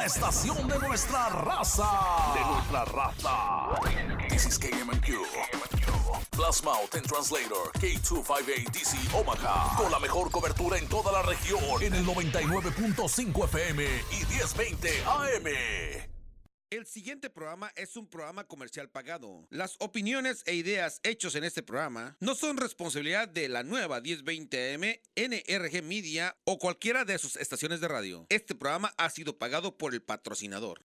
la estación de nuestra raza. De nuestra raza. This is KMQ. Plus Mountain Translator K258DC Omaha. Con la mejor cobertura en toda la región. En el 99.5 FM y 1020 AM. El siguiente programa es un programa comercial pagado. Las opiniones e ideas hechos en este programa no son responsabilidad de la nueva 1020M, NRG Media o cualquiera de sus estaciones de radio. Este programa ha sido pagado por el patrocinador.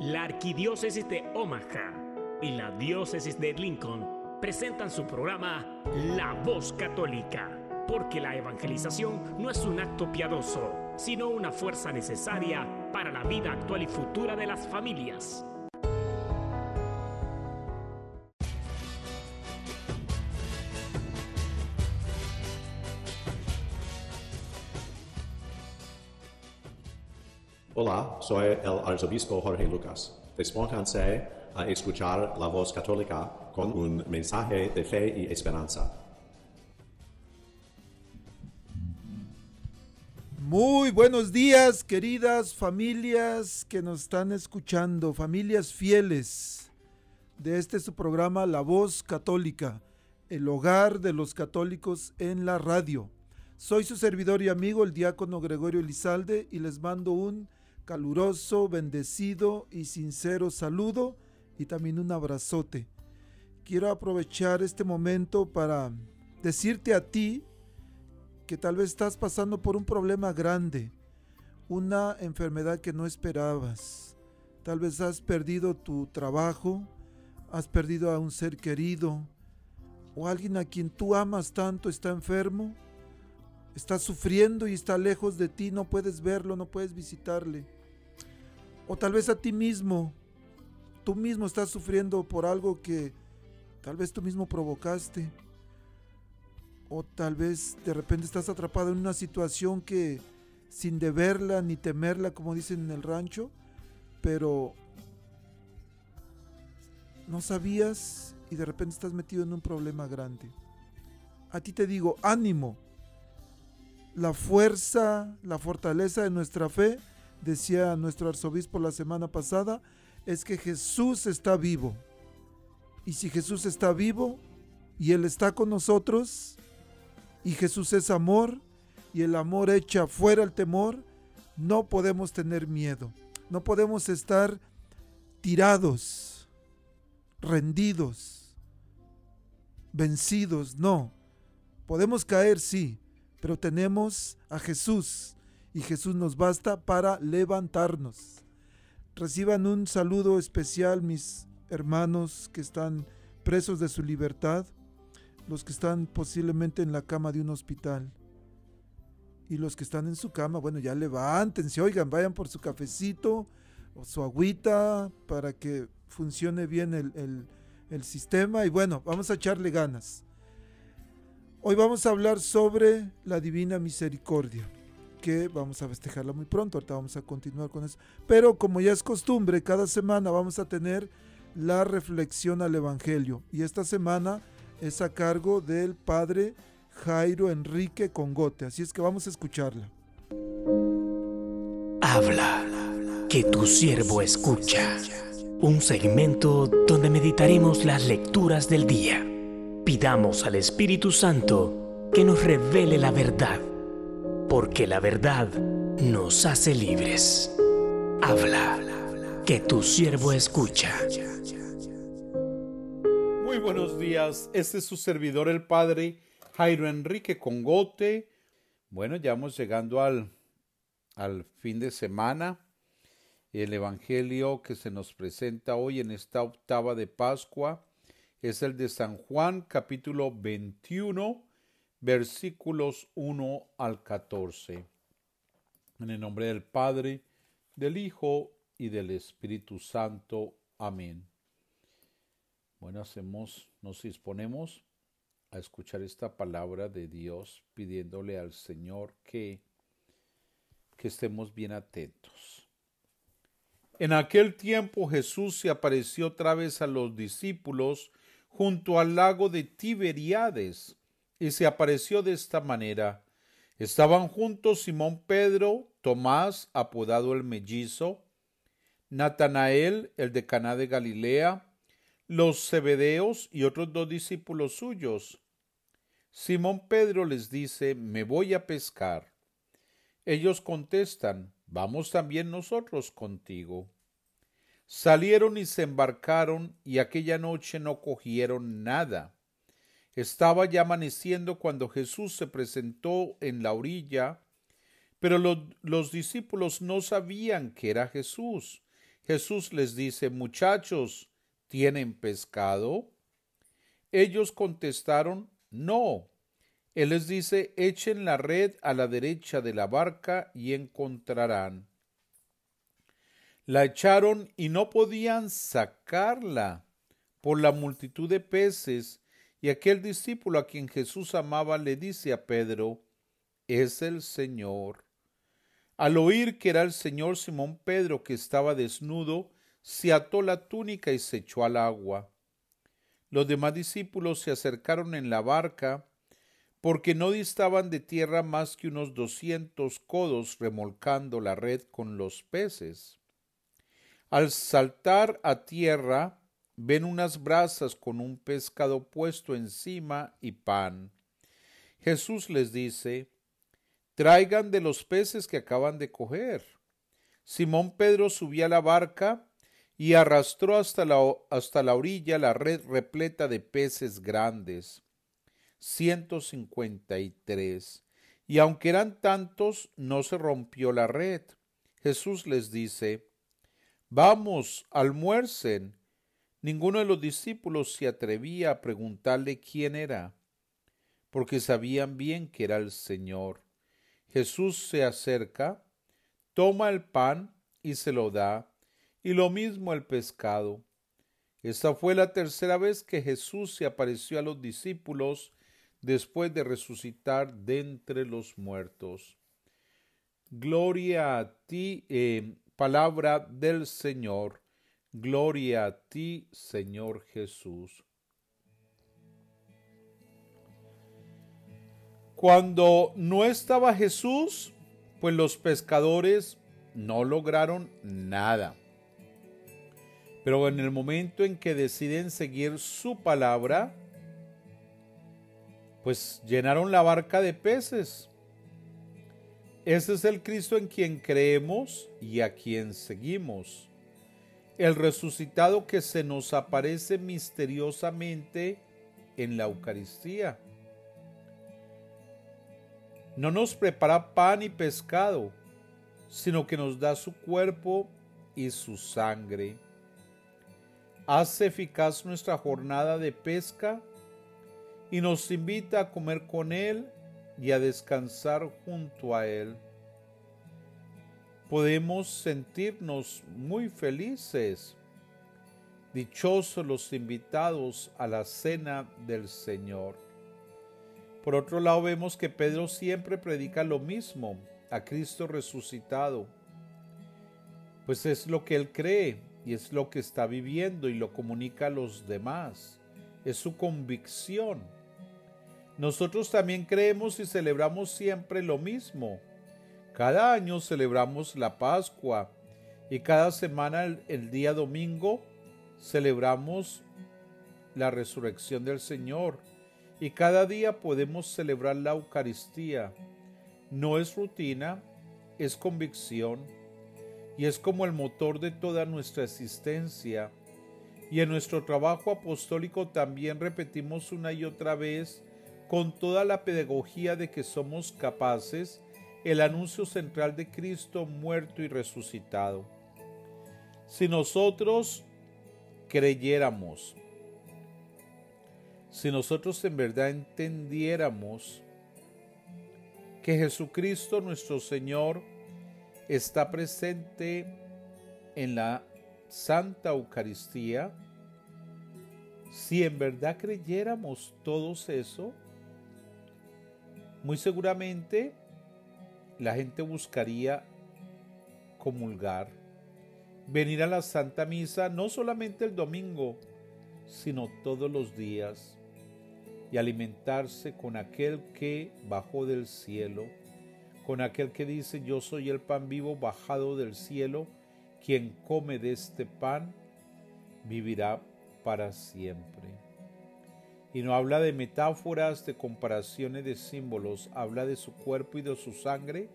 La Arquidiócesis de Omaha y la Diócesis de Lincoln presentan su programa La Voz Católica, porque la evangelización no es un acto piadoso, sino una fuerza necesaria para la vida actual y futura de las familias. Hola, soy el arzobispo Jorge Lucas. Despónganse a escuchar la voz católica con un mensaje de fe y esperanza. Muy buenos días, queridas familias que nos están escuchando, familias fieles de este su programa La Voz Católica, el hogar de los católicos en la radio. Soy su servidor y amigo, el diácono Gregorio Elizalde, y les mando un caluroso, bendecido y sincero saludo y también un abrazote. Quiero aprovechar este momento para decirte a ti que tal vez estás pasando por un problema grande, una enfermedad que no esperabas. Tal vez has perdido tu trabajo, has perdido a un ser querido o alguien a quien tú amas tanto está enfermo, está sufriendo y está lejos de ti, no puedes verlo, no puedes visitarle. O tal vez a ti mismo tú mismo estás sufriendo por algo que tal vez tú mismo provocaste. O tal vez de repente estás atrapado en una situación que sin deberla ni temerla, como dicen en el rancho, pero no sabías y de repente estás metido en un problema grande. A ti te digo, ánimo. La fuerza, la fortaleza de nuestra fe, decía nuestro arzobispo la semana pasada, es que Jesús está vivo. Y si Jesús está vivo y Él está con nosotros, y Jesús es amor, y el amor echa fuera el temor, no podemos tener miedo. No podemos estar tirados, rendidos, vencidos, no. Podemos caer, sí, pero tenemos a Jesús y Jesús nos basta para levantarnos. Reciban un saludo especial mis hermanos que están presos de su libertad, los que están posiblemente en la cama de un hospital. Y los que están en su cama, bueno, ya levántense, oigan, vayan por su cafecito o su agüita para que funcione bien el, el sistema. Y bueno, vamos a echarle ganas. Hoy vamos a hablar sobre la divina misericordia que vamos a festejarla muy pronto, ahorita vamos a continuar con eso. Pero como ya es costumbre, cada semana vamos a tener la reflexión al Evangelio. Y esta semana es a cargo del padre Jairo Enrique Congote. Así es que vamos a escucharla. Habla, que tu siervo escucha. Un segmento donde meditaremos las lecturas del día. Pidamos al Espíritu Santo que nos revele la verdad porque la verdad nos hace libres. Habla, que tu siervo escucha. Buenos días, este es su servidor el Padre Jairo Enrique Congote. Bueno, ya vamos llegando al, al fin de semana. El Evangelio que se nos presenta hoy en esta octava de Pascua es el de San Juan capítulo 21 versículos 1 al 14. En el nombre del Padre, del Hijo y del Espíritu Santo. Amén. Bueno, hacemos, nos disponemos a escuchar esta palabra de Dios, pidiéndole al Señor que, que estemos bien atentos. En aquel tiempo Jesús se apareció otra vez a los discípulos junto al lago de Tiberíades y se apareció de esta manera. Estaban juntos Simón Pedro, Tomás, apodado el mellizo, Natanael, el de Caná de Galilea, los Zebedeos y otros dos discípulos suyos. Simón Pedro les dice, me voy a pescar. Ellos contestan, vamos también nosotros contigo. Salieron y se embarcaron y aquella noche no cogieron nada. Estaba ya amaneciendo cuando Jesús se presentó en la orilla, pero los, los discípulos no sabían que era Jesús. Jesús les dice, muchachos, ¿tienen pescado? Ellos contestaron, no. Él les dice, echen la red a la derecha de la barca y encontrarán. La echaron y no podían sacarla por la multitud de peces, y aquel discípulo a quien Jesús amaba le dice a Pedro, es el Señor. Al oír que era el Señor Simón Pedro que estaba desnudo, se ató la túnica y se echó al agua. Los demás discípulos se acercaron en la barca, porque no distaban de tierra más que unos doscientos codos remolcando la red con los peces. Al saltar a tierra, ven unas brasas con un pescado puesto encima y pan. Jesús les dice, traigan de los peces que acaban de coger. Simón Pedro subió a la barca y arrastró hasta la, hasta la orilla la red repleta de peces grandes, ciento cincuenta y tres. Y aunque eran tantos, no se rompió la red. Jesús les dice, Vamos, almuercen. Ninguno de los discípulos se atrevía a preguntarle quién era, porque sabían bien que era el Señor. Jesús se acerca, toma el pan y se lo da, y lo mismo el pescado. Esta fue la tercera vez que Jesús se apareció a los discípulos después de resucitar de entre los muertos. Gloria a ti, eh, palabra del Señor. Gloria a ti, Señor Jesús. Cuando no estaba Jesús, pues los pescadores no lograron nada. Pero en el momento en que deciden seguir su palabra, pues llenaron la barca de peces. Ese es el Cristo en quien creemos y a quien seguimos. El resucitado que se nos aparece misteriosamente en la Eucaristía. No nos prepara pan y pescado, sino que nos da su cuerpo y su sangre hace eficaz nuestra jornada de pesca y nos invita a comer con Él y a descansar junto a Él. Podemos sentirnos muy felices, dichosos los invitados a la cena del Señor. Por otro lado vemos que Pedro siempre predica lo mismo, a Cristo resucitado, pues es lo que él cree, y es lo que está viviendo y lo comunica a los demás. Es su convicción. Nosotros también creemos y celebramos siempre lo mismo. Cada año celebramos la Pascua y cada semana el, día domingo celebramos la resurrección del Señor y cada día podemos celebrar la Eucaristía. No es rutina, es convicción y es como el motor de toda nuestra existencia. Y en nuestro trabajo apostólico también repetimos una y otra vez, con toda la pedagogía de que somos capaces, el anuncio central de Cristo muerto y resucitado. Si nosotros creyéramos, si nosotros en verdad entendiéramos que Jesucristo nuestro Señor está presente en la Santa Eucaristía, si en verdad creyéramos todos eso, muy seguramente la gente buscaría comulgar, venir a la Santa Misa no solamente el domingo, sino todos los días y alimentarse con aquel que bajó del cielo con aquel que dice, yo soy el pan vivo bajado del cielo, quien come de este pan vivirá para siempre. Y no habla de metáforas, de comparaciones de símbolos, habla de su cuerpo y de su sangre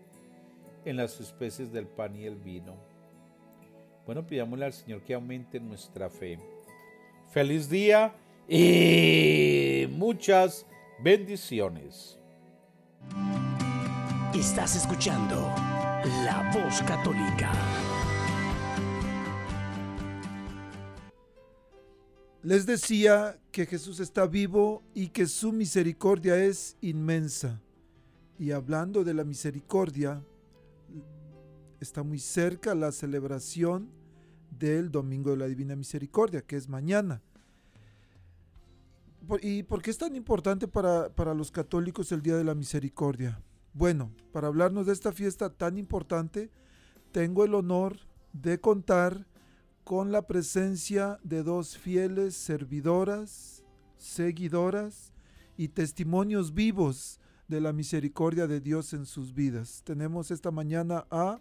en las especies del pan y el vino. Bueno, pidámosle al Señor que aumente nuestra fe. Feliz día y muchas bendiciones. Estás escuchando La Voz Católica. Les decía que Jesús está vivo y que su misericordia es inmensa. Y hablando de la misericordia, está muy cerca la celebración del Domingo de la Divina Misericordia, que es mañana. ¿Y por qué es tan importante para, para los católicos el Día de la Misericordia? Bueno, para hablarnos de esta fiesta tan importante, tengo el honor de contar con la presencia de dos fieles servidoras, seguidoras y testimonios vivos de la misericordia de Dios en sus vidas. Tenemos esta mañana a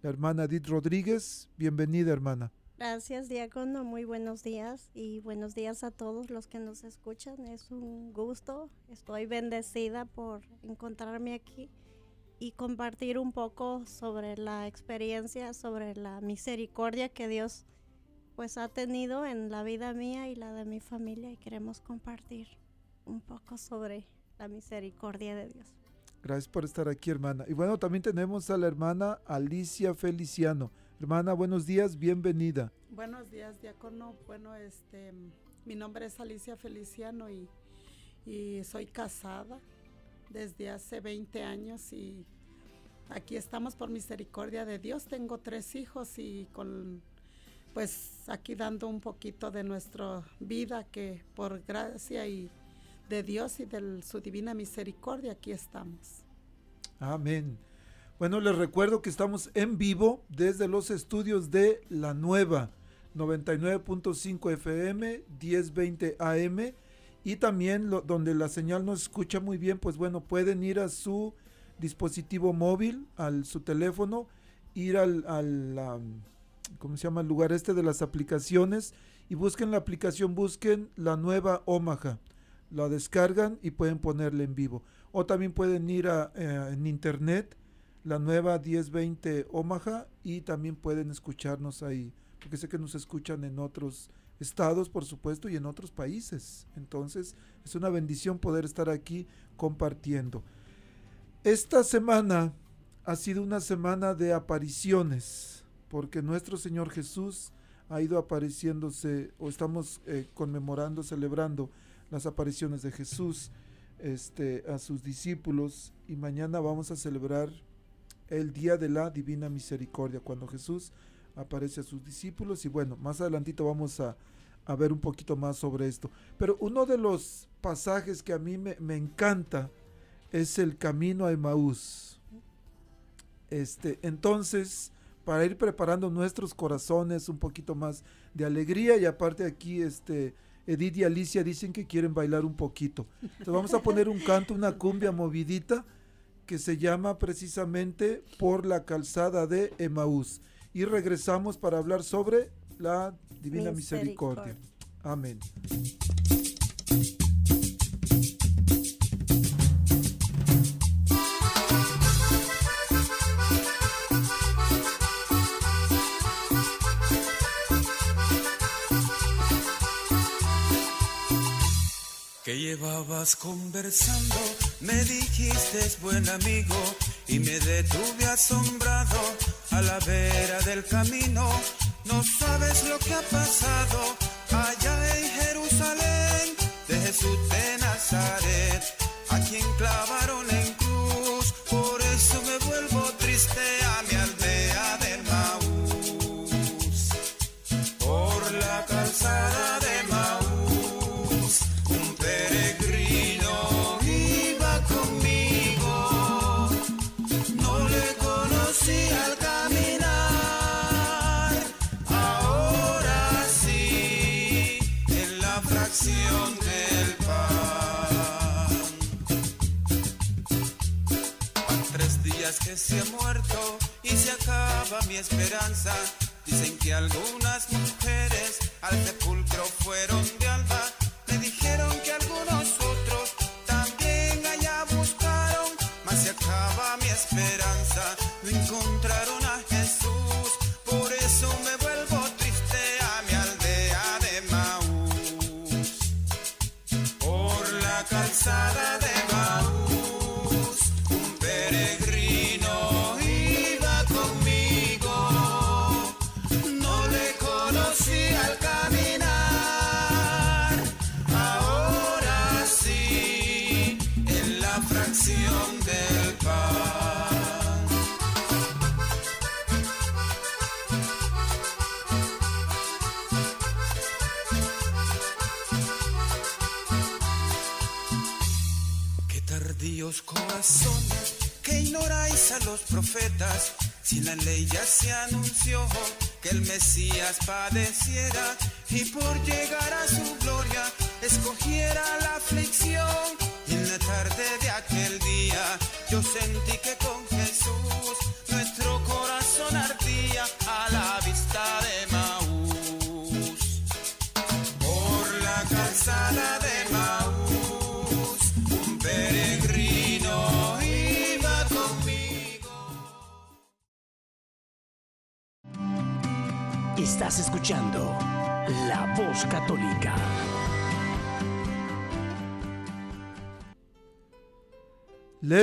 la hermana Edith Rodríguez. Bienvenida, hermana. Gracias, diácono. Muy buenos días y buenos días a todos los que nos escuchan. Es un gusto. Estoy bendecida por encontrarme aquí y compartir un poco sobre la experiencia, sobre la misericordia que Dios pues ha tenido en la vida mía y la de mi familia y queremos compartir un poco sobre la misericordia de Dios. Gracias por estar aquí, hermana. Y bueno, también tenemos a la hermana Alicia Feliciano. Hermana, buenos días, bienvenida. Buenos días, diácono. Bueno, este, mi nombre es Alicia Feliciano y, y soy casada desde hace 20 años y aquí estamos por misericordia de Dios. Tengo tres hijos y con pues aquí dando un poquito de nuestra vida que por gracia y de Dios y de su divina misericordia aquí estamos. Amén. Bueno, les recuerdo que estamos en vivo desde los estudios de La Nueva 99.5 FM 1020 AM y también donde la señal no escucha muy bien, pues bueno, pueden ir a su dispositivo móvil, al su teléfono, ir al, al ¿cómo se llama? El lugar este de las aplicaciones y busquen la aplicación, busquen la nueva Omaha. La descargan y pueden ponerla en vivo. O también pueden ir eh, en internet, la nueva 1020 Omaha y también pueden escucharnos ahí. Porque sé que nos escuchan en otros estados, por supuesto, y en otros países. Entonces, es una bendición poder estar aquí compartiendo. Esta semana ha sido una semana de apariciones porque nuestro Señor Jesús ha ido apareciéndose, o estamos eh, conmemorando, celebrando las apariciones de Jesús este, a sus discípulos, y mañana vamos a celebrar el Día de la Divina Misericordia, cuando Jesús aparece a sus discípulos, y bueno, más adelantito vamos a, ver un poquito más sobre esto. Pero uno de los pasajes que a mí me, me encanta es el camino a Emaús. Este, entonces, para ir preparando nuestros corazones un poquito más de alegría y aparte aquí este Edith y Alicia dicen que quieren bailar un poquito. Entonces vamos a poner un canto, una cumbia movidita que se llama precisamente Por la calzada de Emaús. Y regresamos para hablar sobre la divina misericordia. Amén. Llevabas conversando, me dijiste es buen amigo y me detuve asombrado a la vera del camino. No sabes lo que ha pasado esperanza. Dicen que algunas mujeres al sepulcro fueron que el Mesías padeciera y por llegar a su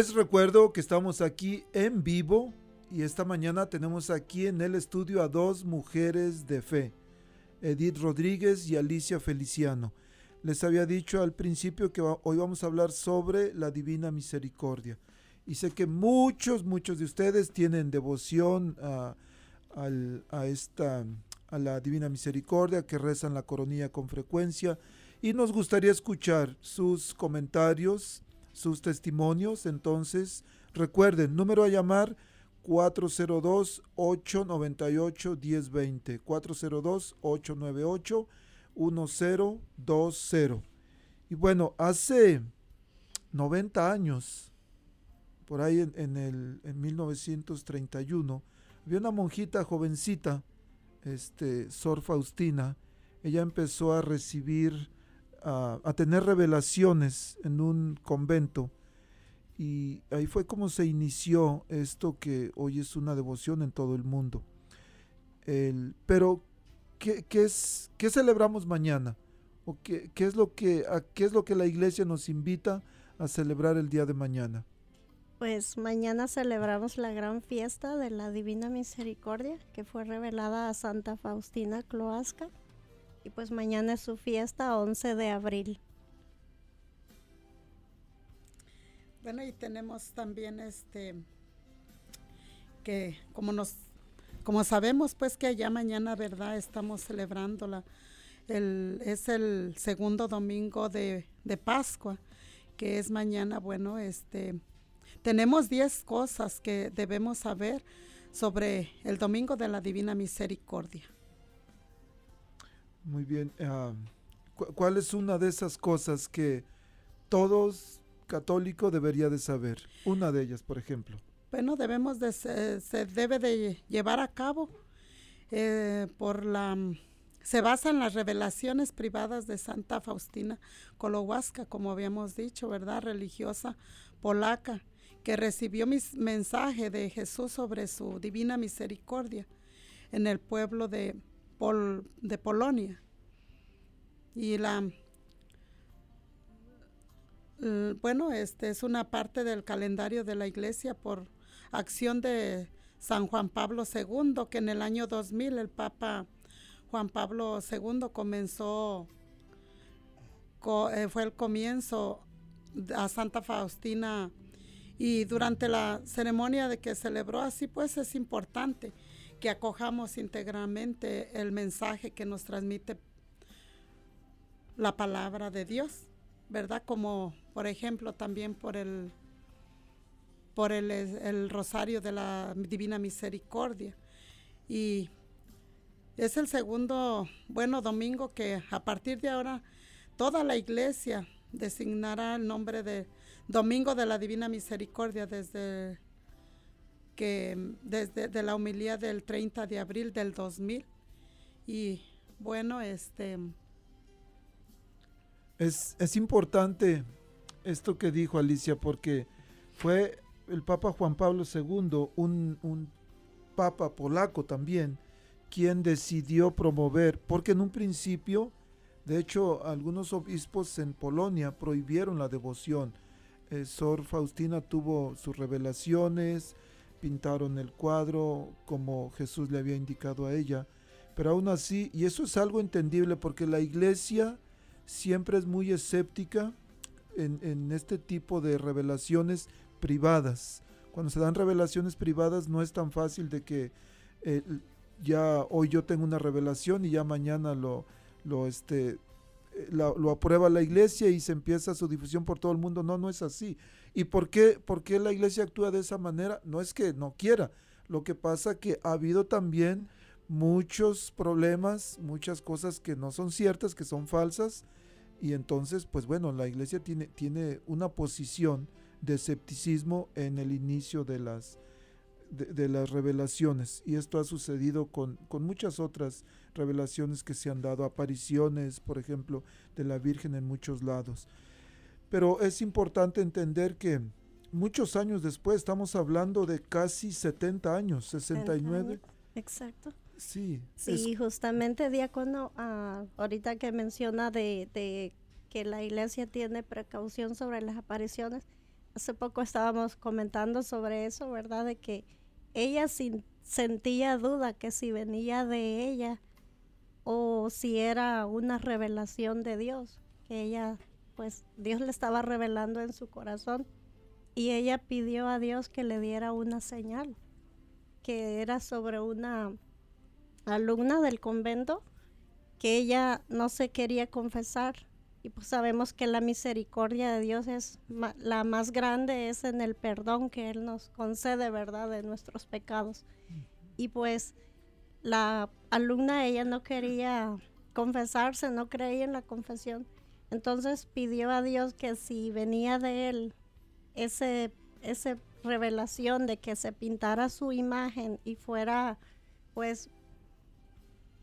Les recuerdo que estamos aquí en vivo y esta mañana tenemos aquí en el estudio a dos mujeres de fe, Edith Rodríguez y Alicia Feliciano. Les había dicho al principio que hoy vamos a hablar sobre la Divina Misericordia. Y sé que muchos, muchos de ustedes tienen devoción a, al- a esta, a la Divina Misericordia, que rezan la coronilla con frecuencia. Y nos gustaría escuchar sus comentarios, sus testimonios. Entonces, recuerden, número a llamar 402-898-1020. 402-898-1020. Y bueno, hace 90 años, por ahí en, en el, en 1931, había una monjita jovencita, este, Sor Faustina. Ella empezó a recibir, a, tener revelaciones en un convento. Y ahí fue como se inició esto que hoy es una devoción en todo el mundo. El- pero, ¿qué, qué es, ¿qué celebramos mañana? ¿O qué, qué es lo que, qué es lo que la iglesia nos invita a celebrar el día de mañana? Pues mañana celebramos la gran fiesta de la Divina Misericordia que fue revelada a Santa Faustina Cloasca. Y pues mañana es su fiesta, 11 de abril. Bueno, y tenemos también este que como nos como sabemos pues que allá mañana, ¿verdad? Estamos celebrando la el es el segundo domingo de, de Pascua, que es mañana, bueno, este tenemos 10 cosas que debemos saber sobre el domingo de la Divina Misericordia. Muy bien. ah, cu- ¿Cuál es una de esas cosas que todos católicos debería de saber? Una de ellas, por ejemplo. Bueno, debemos de se, debe de llevar a cabo eh, por la se basa en las revelaciones privadas de Santa Faustina Kowalska, como habíamos dicho, ¿verdad? Religiosa polaca, que recibió mis mensaje de Jesús sobre su divina misericordia en el pueblo de, De Polonia. Y la l- bueno, este es una parte del calendario de la iglesia por acción de San Juan Pablo II, que en el año 2000 el Papa Juan Pablo II comenzó, co- eh, fue el comienzo a Santa Faustina y durante la ceremonia de que celebró así, pues es importante que acojamos íntegramente el mensaje que nos transmite la palabra de Dios, ¿verdad? Como por ejemplo también por el por el, rosario de la Divina Misericordia. Y es el segundo, bueno, domingo que a partir de ahora toda la iglesia designará el nombre de Domingo de la Divina Misericordia desde que desde de la humildad del 30 de abril del 2000 y bueno, este es, es importante esto que dijo Alicia porque fue el Papa Juan Pablo II, un, un Papa polaco también, quien decidió promover, porque en un principio, de hecho, algunos obispos en Polonia prohibieron la devoción. Eh, Sor Faustina tuvo sus revelaciones, pintaron el cuadro como Jesús le había indicado a ella, pero aún así, y eso es algo entendible porque la iglesia siempre es muy escéptica en, en este tipo de revelaciones privadas. Cuando se dan revelaciones privadas no es tan fácil de que eh, ya hoy yo tengo una revelación y ya mañana lo, lo, este, eh, lo aprueba la iglesia y se empieza su difusión por todo el mundo. No, no es así. ¿Y por qué, por qué la iglesia actúa de esa manera? No es que no quiera. Lo que pasa que ha habido también muchos problemas, muchas cosas que no son ciertas, que son falsas. Y entonces, pues bueno, la iglesia tiene, tiene una posición de escepticismo en el inicio de las, de, las revelaciones. Y esto ha sucedido con, con, muchas otras revelaciones que se han dado, apariciones, por ejemplo, de la Virgen en muchos lados. Pero es importante entender que muchos años después, estamos hablando de casi 70 años, 69. Exacto. Sí. Sí, justamente, diácono, uh, ahorita que menciona de, de que la iglesia tiene precaución sobre las apariciones, hace poco estábamos comentando sobre eso, ¿verdad? De que ella sin, sentía duda que si venía de ella o si era una revelación de Dios, que ella, pues Dios le estaba revelando en su corazón y ella pidió a Dios que le diera una señal, que era sobre una alumna del convento que ella no se quería confesar y pues sabemos que la misericordia de Dios es la más grande, es en el perdón que Él nos concede, ¿verdad?, de nuestros pecados. Y pues la alumna, ella no quería confesarse, no creía en la confesión. Entonces pidió a Dios que si venía de Él ese, ese revelación de que se pintara su imagen y fuera pues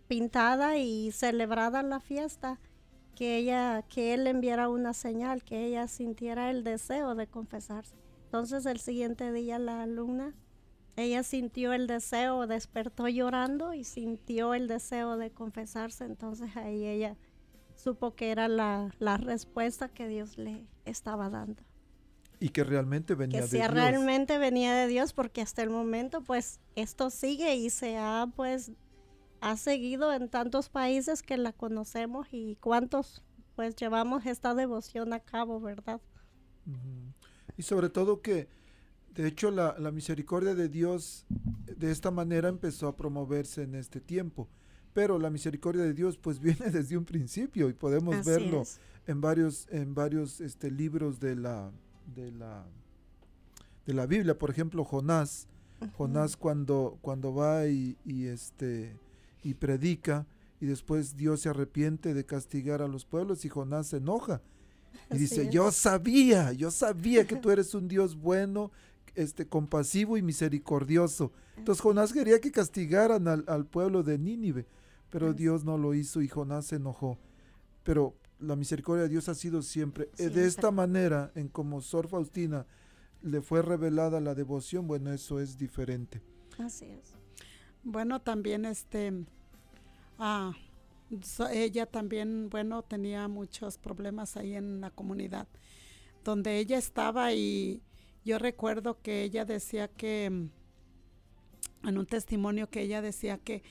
pintada y celebrada la fiesta, que ella, que él enviara una señal, que ella sintiera el deseo de confesarse. Entonces el siguiente día la alumna, ella sintió el deseo, despertó llorando y sintió el deseo de confesarse. Entonces ahí ella supo que era la, respuesta que Dios le estaba dando. Y que realmente venía de Dios. realmente venía de Dios porque hasta el momento pues esto sigue y se ha pues ha seguido en tantos países que la conocemos y cuántos pues llevamos esta devoción a cabo, ¿verdad? Y sobre todo que, de hecho, la, misericordia de Dios de esta manera empezó a promoverse en este tiempo. Pero la misericordia de Dios pues viene desde un principio y podemos verlo en varios, en varios este, libros de la, de la, de la Biblia. Por ejemplo, Jonás. Jonás cuando, cuando va y, y este y predica y después Dios se arrepiente de castigar a los pueblos y Jonás se enoja y dice, yo sabía, yo sabía que tú eres un Dios bueno, este, compasivo y misericordioso. Entonces Jonás quería que castigaran al, pueblo de Nínive, pero Dios no lo hizo y Jonás se enojó. Pero la misericordia de Dios ha sido siempre. De esta manera, en como Sor Faustina le fue revelada la devoción, bueno, eso es diferente. Así es. Bueno, también este, ah, ella también, bueno, tenía muchos problemas ahí en la comunidad donde ella estaba y yo recuerdo que ella decía que, en un testimonio que ella decía que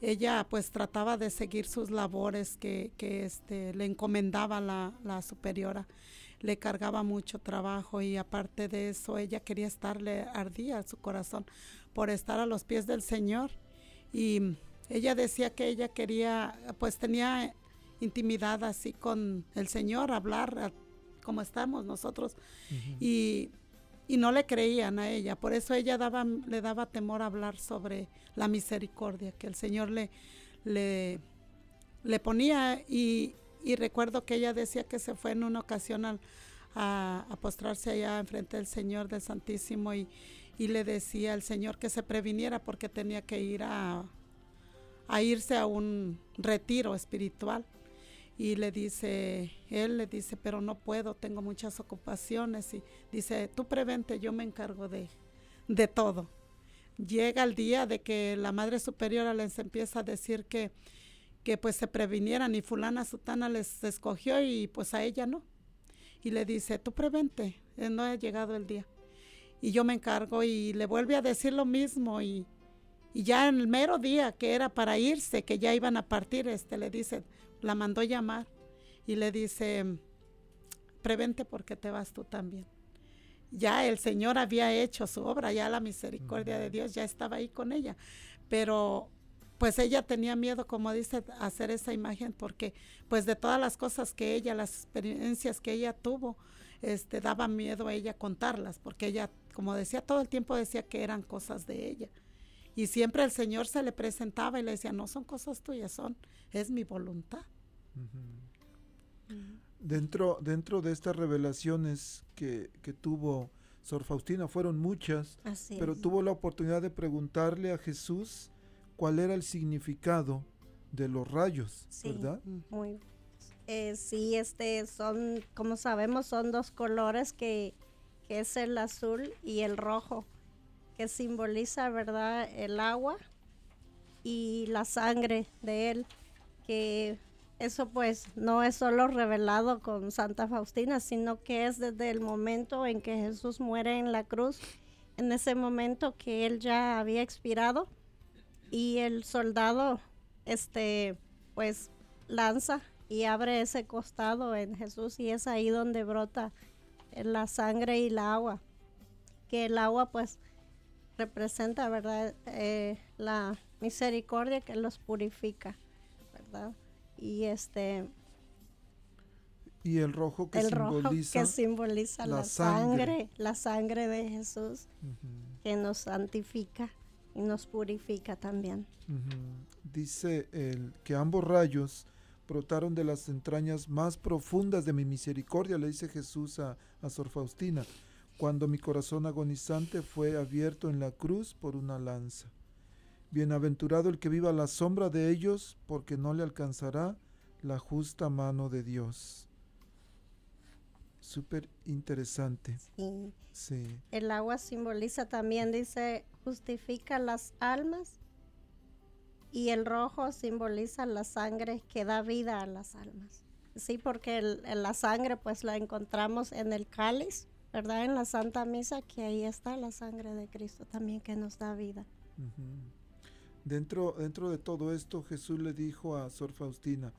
ella pues trataba de seguir sus labores que, que este, le encomendaba la, la superiora le cargaba mucho trabajo y aparte de eso ella quería estarle ardía su corazón por estar a los pies del Señor. Y ella decía que ella quería, pues tenía intimidad así con el Señor, hablar como estamos nosotros. y, no le creían a ella. Por eso ella daba, le daba temor hablar sobre la misericordia que el Señor le, le, ponía. Y, recuerdo que ella decía que se fue en una ocasión a, a, postrarse allá enfrente del Señor del Santísimo y, y le decía al Señor que se previniera porque tenía que ir a, a irse a un retiro espiritual. Y le dice, él le dice, pero no puedo, tengo muchas ocupaciones. Y dice, tú prevente, yo me encargo de, de todo. Llega el día de que la Madre Superiora les empieza a decir que, que pues se previnieran y fulana sutana les escogió y pues a ella no. Y le dice, tú prevente, eh, no ha llegado el día. Y yo me encargo y le vuelve a decir lo mismo y, y ya en el mero día que era para irse, que ya iban a partir, este le dice, la mandó llamar y le dice, prevente porque te vas tú también. Ya el Señor había hecho su obra, ya la misericordia de Dios ya estaba ahí con ella, pero pues ella tenía miedo, como dice, hacer esa imagen porque pues de todas las cosas que ella, las experiencias que ella tuvo, este daba miedo a ella contarlas, porque ella, como decía, todo el tiempo decía que eran cosas de ella. Y siempre el Señor se le presentaba y le decía, no son cosas tuyas, son, es mi voluntad. Dentro, dentro de estas revelaciones que, que tuvo Sor Faustina, fueron muchas, Así pero es. tuvo la oportunidad de preguntarle a Jesús cuál era el significado de los rayos, Sí, ¿verdad? Muy. Eh, sí, este son, como sabemos, son dos colores que, que es el azul y el rojo, que simboliza, ¿verdad?, el agua y la sangre de él, que eso pues no es solo revelado con Santa Faustina, sino que es desde el momento en que Jesús muere en la cruz, en ese momento que él ya había expirado y el soldado este pues lanza y abre ese costado en Jesús y es ahí donde brota la sangre y la agua que el agua pues representa verdad Eh, la misericordia que los purifica verdad y este Y el rojo que el rojo simboliza que simboliza la la, sangre. sangre. la sangre de Jesús que nos santifica y nos purifica también. Dice el que ambos rayos brotaron de las entrañas más profundas de mi misericordia, le dice Jesús a, a Sor Faustina, cuando mi corazón agonizante fue abierto en la cruz por una lanza. Bienaventurado el que viva a la sombra de ellos, porque no le alcanzará la justa mano de Dios. Súper interesante. sí Sí. El agua simboliza también, dice, justifica las almas y el rojo simboliza la sangre que da vida a las almas. Sí, porque el- la sangre pues la encontramos en el cáliz, ¿verdad? En la Santa Misa, que ahí está la sangre de Cristo también que nos da vida. Dentro, dentro de todo esto, Jesús le dijo a Sor Faustina,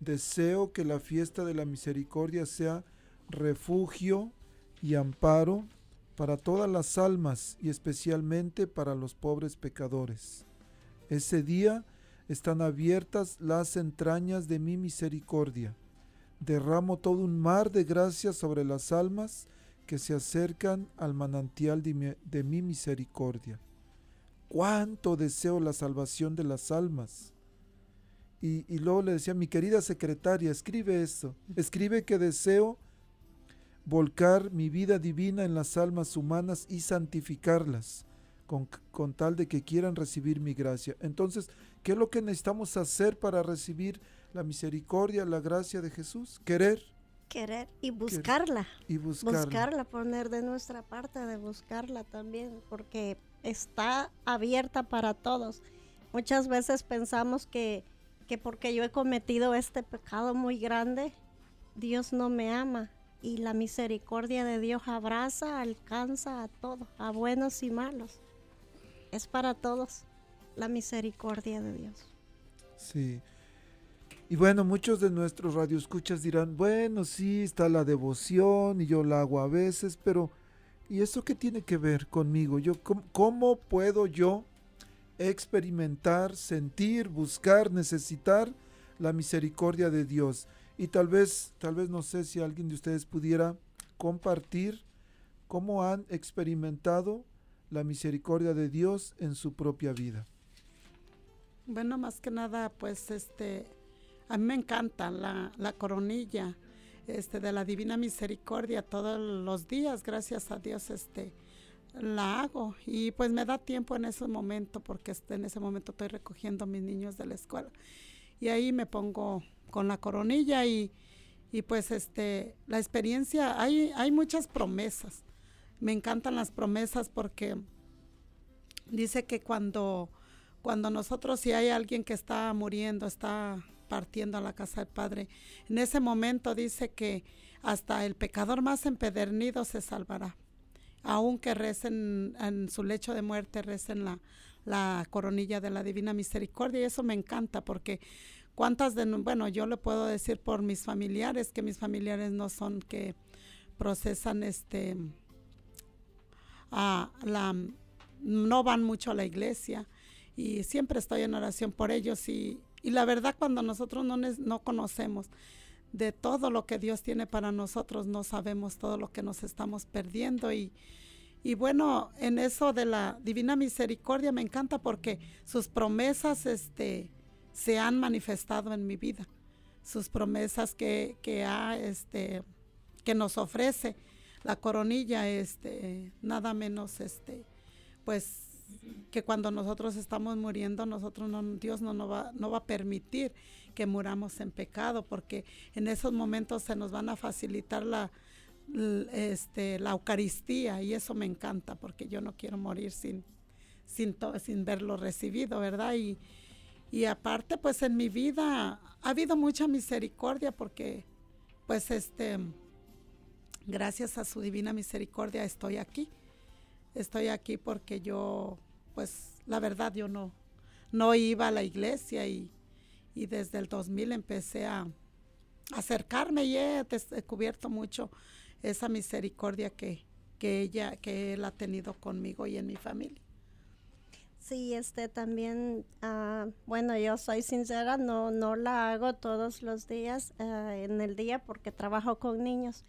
deseo que la fiesta de la misericordia sea refugio y amparo para todas las almas y especialmente para los pobres pecadores. Ese día están abiertas las entrañas de mi misericordia. Derramo todo un mar de gracias sobre las almas que se acercan al manantial de mi, de mi misericordia cuánto deseo la salvación de las almas. Y, y luego le decía, mi querida secretaria, escribe esto, escribe que deseo volcar mi vida divina en las almas humanas y santificarlas, con, con tal de que quieran recibir mi gracia. Entonces, ¿qué es lo que necesitamos hacer para recibir la misericordia, la gracia de Jesús? Querer Querer y buscarla. y buscarla. buscarla, poner de nuestra parte de buscarla también, porque está abierta para todos. Muchas veces pensamos que, que porque yo he cometido este pecado muy grande, Dios no me ama. Y la misericordia de Dios abraza, alcanza a todos, a buenos y malos. Es para todos la misericordia de Dios. Sí. Y bueno, muchos de nuestros radioescuchas dirán, bueno, sí, está la devoción y yo la hago a veces, pero ¿y eso qué tiene que ver conmigo? Yo, ¿cómo, puedo yo experimentar, sentir, buscar, necesitar la misericordia de Dios? Y tal vez, tal vez no sé si alguien de ustedes pudiera compartir cómo han experimentado la misericordia de Dios en su propia vida. Bueno, más que nada, pues este, a mí me encanta la, la coronilla este, de la Divina Misericordia todos los días, gracias a Dios, este, la hago. Y pues me da tiempo en ese momento porque este, en ese momento estoy recogiendo a mis niños de la escuela. Y ahí me pongo con la coronilla y, y pues este la experiencia hay hay muchas promesas. Me encantan las promesas porque dice que cuando cuando nosotros si hay alguien que está muriendo está partiendo a la casa del Padre. En ese momento dice que hasta el pecador más empedernido se salvará. Aunque recen en su lecho de muerte, recen la, la coronilla de la Divina Misericordia. Y eso me encanta porque cuántas de, bueno, yo le puedo decir por mis familiares que mis familiares no son que procesan este, a la, no van mucho a la iglesia. Y siempre estoy en oración por ellos y, y la verdad cuando nosotros no, no conocemos de todo lo que Dios tiene para nosotros, no sabemos todo lo que nos estamos perdiendo y, y bueno, en eso de la divina misericordia me encanta porque sus promesas este, se han manifestado en mi vida. Sus promesas que, que, ha, este, que nos ofrece la coronilla, este, nada menos, este, pues que cuando nosotros estamos muriendo, nosotros no, Dios no, no, va, no va a permitir que muramos en pecado, porque en esos momentos se nos van a facilitar la, este, la Eucaristía y eso me encanta, porque yo no quiero morir sin, sin, sin verlo recibido, ¿verdad? Y, y aparte, pues en mi vida ha habido mucha misericordia, porque pues este, gracias a su divina misericordia estoy aquí. Estoy aquí porque yo, pues la verdad, yo no, no iba a la iglesia y, y desde el 2000 empecé a acercarme y he descubierto mucho esa misericordia que, que ella, que él ha tenido conmigo y en mi familia. Sí, este también, ah, bueno, yo soy sincera, no, no la hago todos los días ah, en el día porque trabajo con niños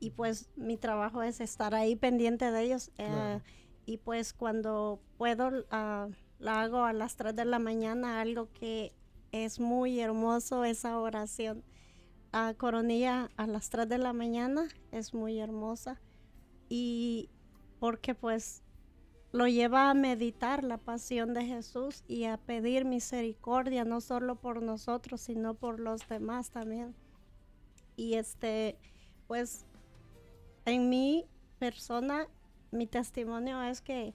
y pues mi trabajo es estar ahí pendiente de ellos eh, y pues cuando puedo ah, la hago a las 3 de la mañana, algo que es muy hermoso esa oración. A Coronilla a las 3 de la mañana es muy hermosa y porque pues lo lleva a meditar la pasión de Jesús y a pedir misericordia no solo por nosotros sino por los demás también. Y este pues en mi persona mi testimonio es que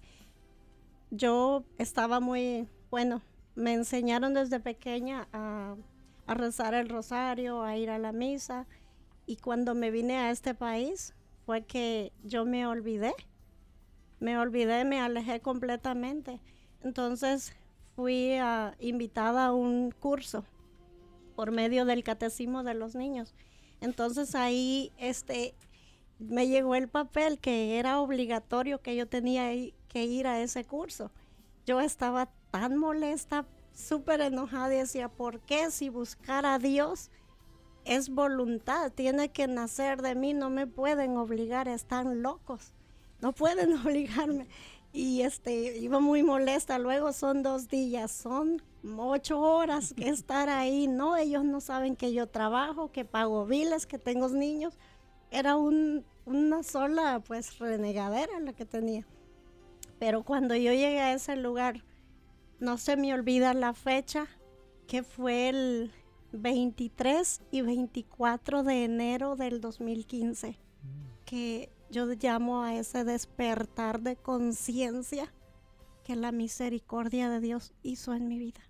yo estaba muy bueno me enseñaron desde pequeña a, rezar el rosario, a ir a la misa. Y cuando me vine a este país fue que yo me olvidé. Me olvidé, me alejé completamente. Entonces fui invitada a un curso por medio del catecismo de los niños. Entonces ahí este me llegó el papel que era obligatorio que yo tenía que ir a ese curso. Yo estaba tan molesta, súper enojada decía, ¿por qué si buscar a Dios es voluntad? Tiene que nacer de mí, no me pueden obligar, están locos, no pueden obligarme. Y este, iba muy molesta, luego son dos días, son ocho horas que estar ahí, no, ellos no saben que yo trabajo, que pago biles, que tengo niños. Era una sola, pues, renegadera la que tenía. Pero cuando yo llegué a ese lugar, no se me olvida la fecha, que fue el 23 y 24 de enero del 2015, que yo llamo a ese despertar de conciencia que la misericordia de Dios hizo en mi vida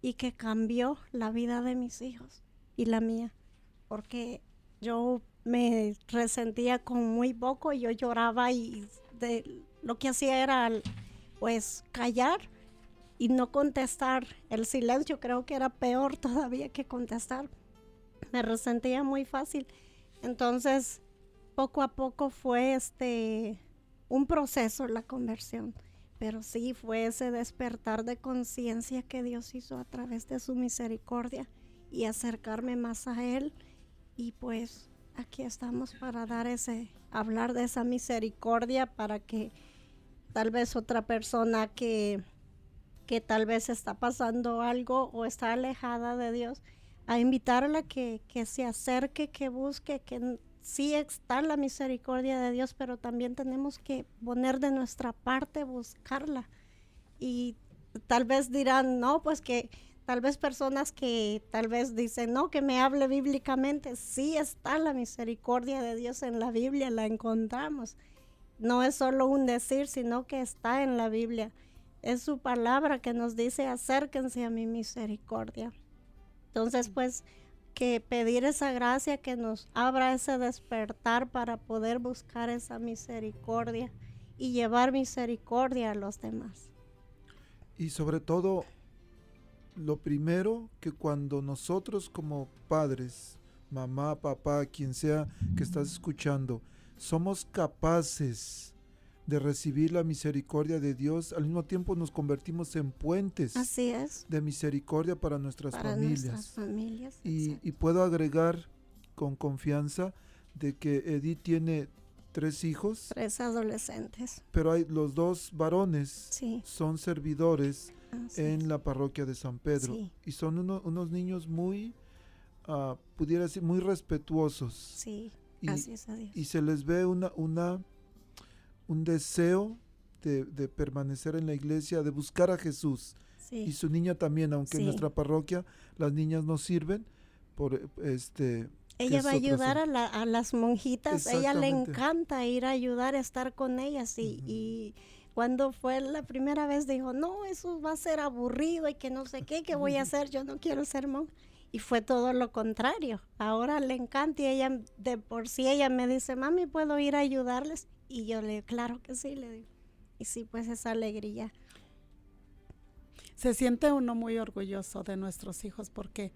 y que cambió la vida de mis hijos y la mía, porque yo me resentía con muy poco y yo lloraba y lo que hacía era pues callar y no contestar. El silencio creo que era peor todavía que contestar. Me resentía muy fácil. Entonces, poco a poco fue este un proceso la conversión, pero sí fue ese despertar de conciencia que Dios hizo a través de su misericordia y acercarme más a él y pues aquí estamos para dar ese hablar de esa misericordia para que tal vez otra persona que que tal vez está pasando algo o está alejada de Dios, a invitarla que, que se acerque, que busque, que sí está la misericordia de Dios, pero también tenemos que poner de nuestra parte, buscarla. Y tal vez dirán, no, pues que tal vez personas que tal vez dicen, no, que me hable bíblicamente, sí está la misericordia de Dios en la Biblia, la encontramos. No es solo un decir, sino que está en la Biblia. Es su palabra que nos dice, acérquense a mi misericordia. Entonces, pues, que pedir esa gracia que nos abra ese despertar para poder buscar esa misericordia y llevar misericordia a los demás. Y sobre todo, lo primero que cuando nosotros como padres, mamá, papá, quien sea que estás escuchando, somos capaces de recibir la misericordia de Dios, al mismo tiempo nos convertimos en puentes Así es. de misericordia para nuestras Para familias. nuestras familias. Y, exacto. y puedo agregar con confianza de que Edith tiene tres hijos, Tres adolescentes. pero hay los dos varones Sí. son servidores así en es. la parroquia de San Pedro Sí. y son uno- unos niños muy, ah, pudiera decir, muy respetuosos Sí, y, gracias a Dios. y se les ve una, una, un deseo de, de permanecer en la iglesia, de buscar a Jesús. Y Sí, su niña también, aunque en Sí. nuestra parroquia las niñas no sirven, por eh, este... ella va a ayudar a, la- a las monjitas. Ella le encanta ir a ayudar a estar con ellas. Y, y cuando fue la primera vez dijo, no, eso va a ser aburrido y que no sé qué, ¿qué voy a hacer? Yo no quiero ser monja. Y fue todo lo contrario. Ahora le encanta y ella, de por sí, ella me dice, mami, ¿puedo ir a ayudarles? Y yo le digo, claro que sí, le digo. Y sí, pues esa alegría. Se siente uno muy orgulloso de nuestros hijos porque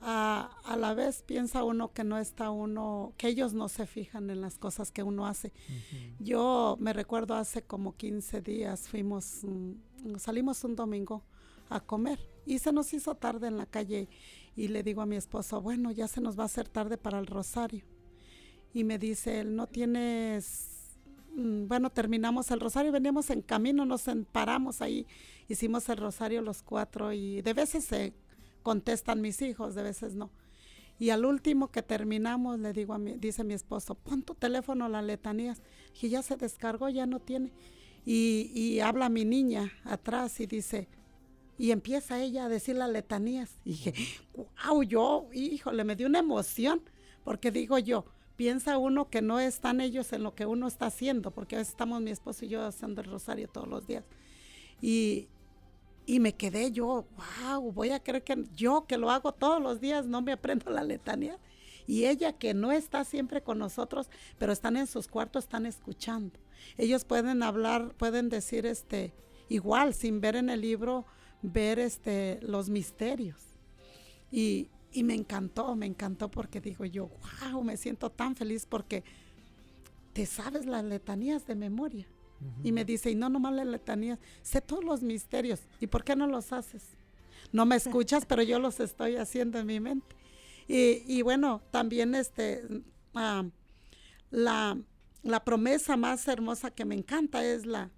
ah, a la vez piensa uno que no está uno, que ellos no se fijan en las cosas que uno hace. Yo me recuerdo hace como 15 días fuimos, mm, salimos un domingo a comer y se nos hizo tarde en la calle y le digo a mi esposo, bueno, ya se nos va a hacer tarde para el rosario. Y me dice él, no tienes, mm, bueno, terminamos el rosario, veníamos en camino, nos paramos ahí, hicimos el rosario los cuatro y de veces se contestan mis hijos, de veces no. Y al último que terminamos, le digo a mi, dice mi esposo, pon tu teléfono las letanías. Y ya se descargó, ya no tiene. Y, y habla mi niña atrás y dice, y empieza ella a decir las letanías. Y dije, wow, yo, híjole, me dio una emoción, porque digo yo, piensa uno que no están ellos en lo que uno está haciendo, porque a veces estamos mi esposo y yo haciendo el rosario todos los días. Y, y me quedé yo, wow, voy a creer que yo que lo hago todos los días no me aprendo la letanía. Y ella que no está siempre con nosotros, pero están en sus cuartos, están escuchando. Ellos pueden hablar, pueden decir este igual sin ver en el libro, ver este los misterios. Y, y me encantó, me encantó porque digo yo, wow, me siento tan feliz porque te sabes las letanías de memoria. Y me dice, y no nomás las letanías, sé todos los misterios. ¿Y por qué no los haces? No me escuchas, pero yo los estoy haciendo en mi mente. Y, y bueno, también este, ah, la, la promesa más hermosa que me encanta es la,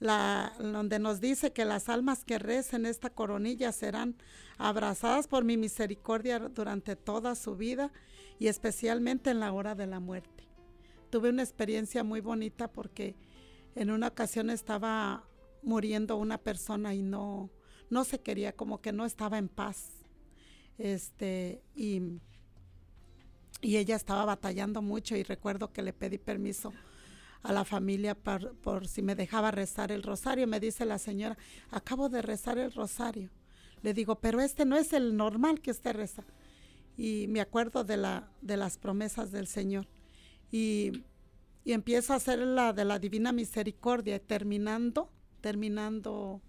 la, donde nos dice que las almas que recen esta coronilla serán abrazadas por mi misericordia durante toda su vida y especialmente en la hora de la muerte. Tuve una experiencia muy bonita porque en una ocasión estaba muriendo una persona y no, no se quería, como que no estaba en paz. Este, y, y ella estaba batallando mucho y recuerdo que le pedí permiso a la familia por, si me dejaba rezar el rosario. Me dice la señora, acabo de rezar el rosario. Le digo, pero este no es el normal que usted reza. Y me acuerdo de, la, de las promesas del Señor. Y, y empiezo a hacer la de la Divina Misericordia, terminando, terminando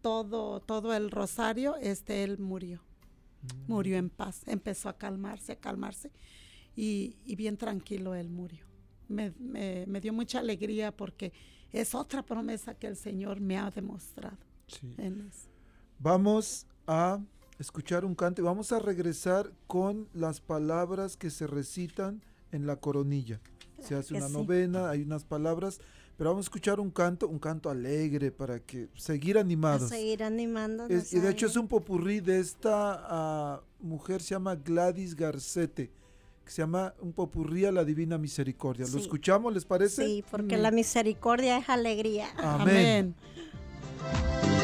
todo, todo el rosario, este, él murió. Murió en paz, empezó a calmarse, a calmarse. Y, y bien tranquilo él murió me, me, me, dio mucha alegría porque es otra promesa que el Señor me ha demostrado. Sí. En eso. Vamos a escuchar un canto y vamos a regresar con las palabras que se recitan en la coronilla. Se hace una sí. novena, hay unas palabras, pero vamos a escuchar un canto, un canto alegre para que seguir A animados. seguir animándonos. Es- y de hecho es un popurrí de esta ah, mujer, se llama Gladys Garcete, que se llama Un popurrí a la divina misericordia. ¿Lo escuchamos, les parece? Sí, porque Mm. la misericordia es alegría. Amén. ¿Quiénes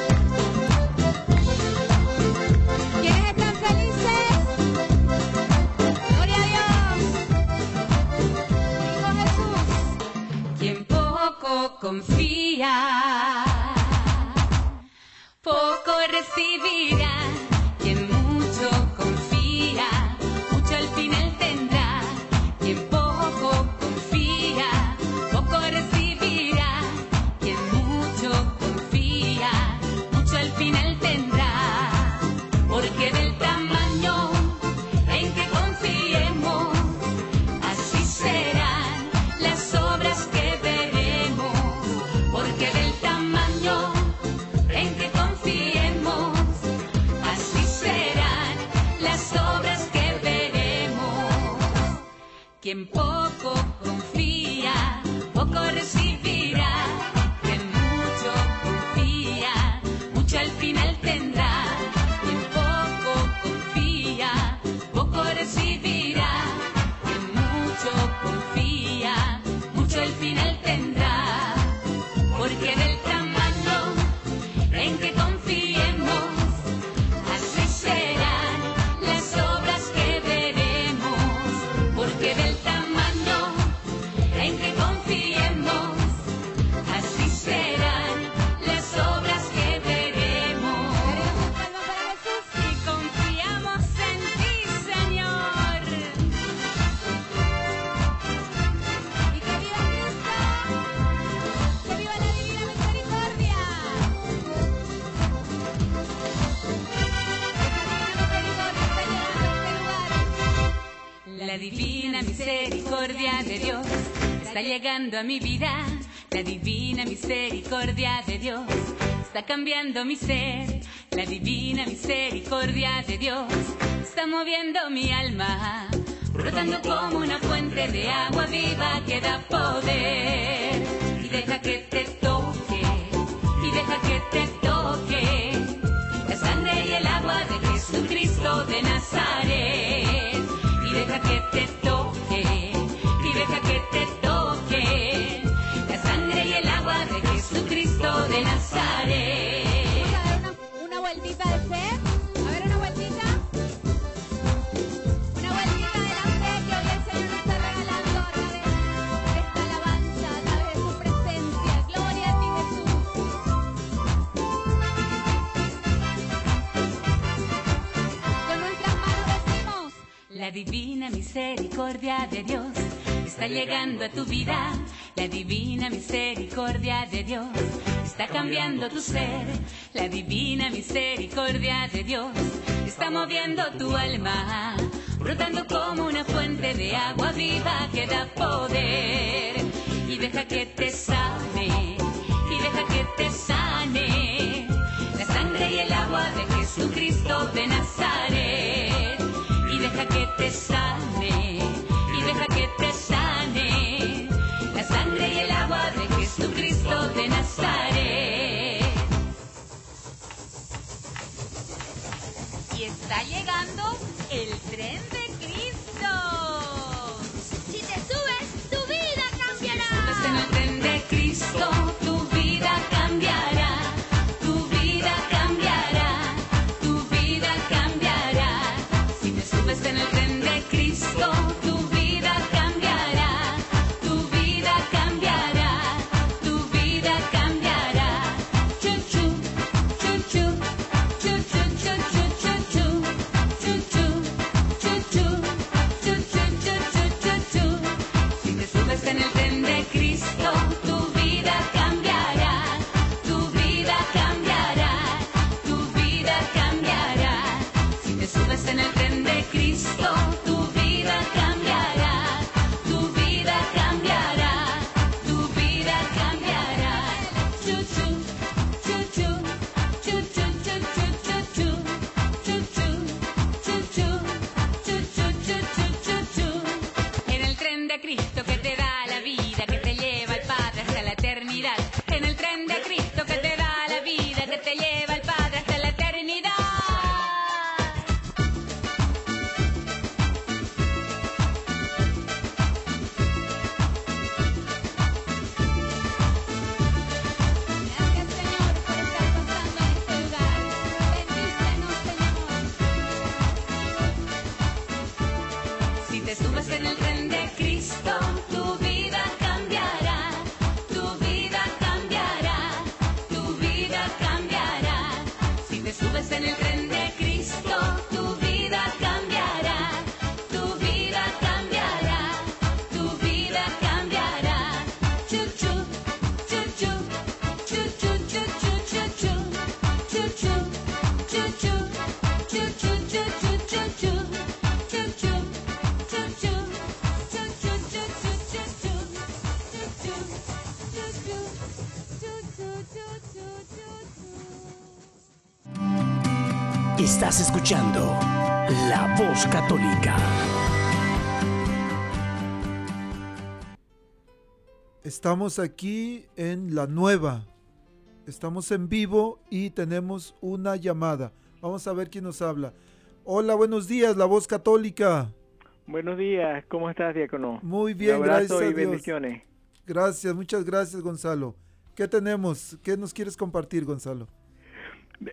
confía, poco recibirá. Quien poco llegando a mi vida. La divina misericordia de Dios está cambiando mi ser. La divina misericordia de Dios está moviendo mi alma, brotando como una fuente de agua viva que da poder. Y deja que te toque, y deja que te toque la sangre y el agua de Jesucristo de Nazaret. De Nazaret. Vamos a dar una, una vueltita de fe. A ver, una vueltita. Una vueltita de la fe que hoy el Señor nos está regalando a través de esta alabanza, a través de su presencia. Gloria a ti, Jesús. Con nuestras manos decimos, la divina misericordia de Dios está llegando a tu vida. La divina misericordia de Dios está cambiando tu ser. La divina misericordia de Dios está moviendo tu alma, brotando como una fuente de agua viva que da poder. Y deja que te sane, y deja que te sane la sangre y el agua de Jesucristo de Nazaret. Y deja que te sane, y deja que te sane la sangre y el agua de Jesucristo de Nazaret. Está llegando Estás escuchando La Voz Católica. Estamos aquí en La Nueva. Estamos en vivo y tenemos una llamada. Vamos a ver quién nos habla. Hola, buenos días, La Voz Católica. Buenos días, ¿cómo estás, diácono? Muy bien, Un abrazo gracias a y Dios. bendiciones. Gracias, muchas gracias, Gonzalo. ¿Qué tenemos? ¿Qué nos quieres compartir, Gonzalo?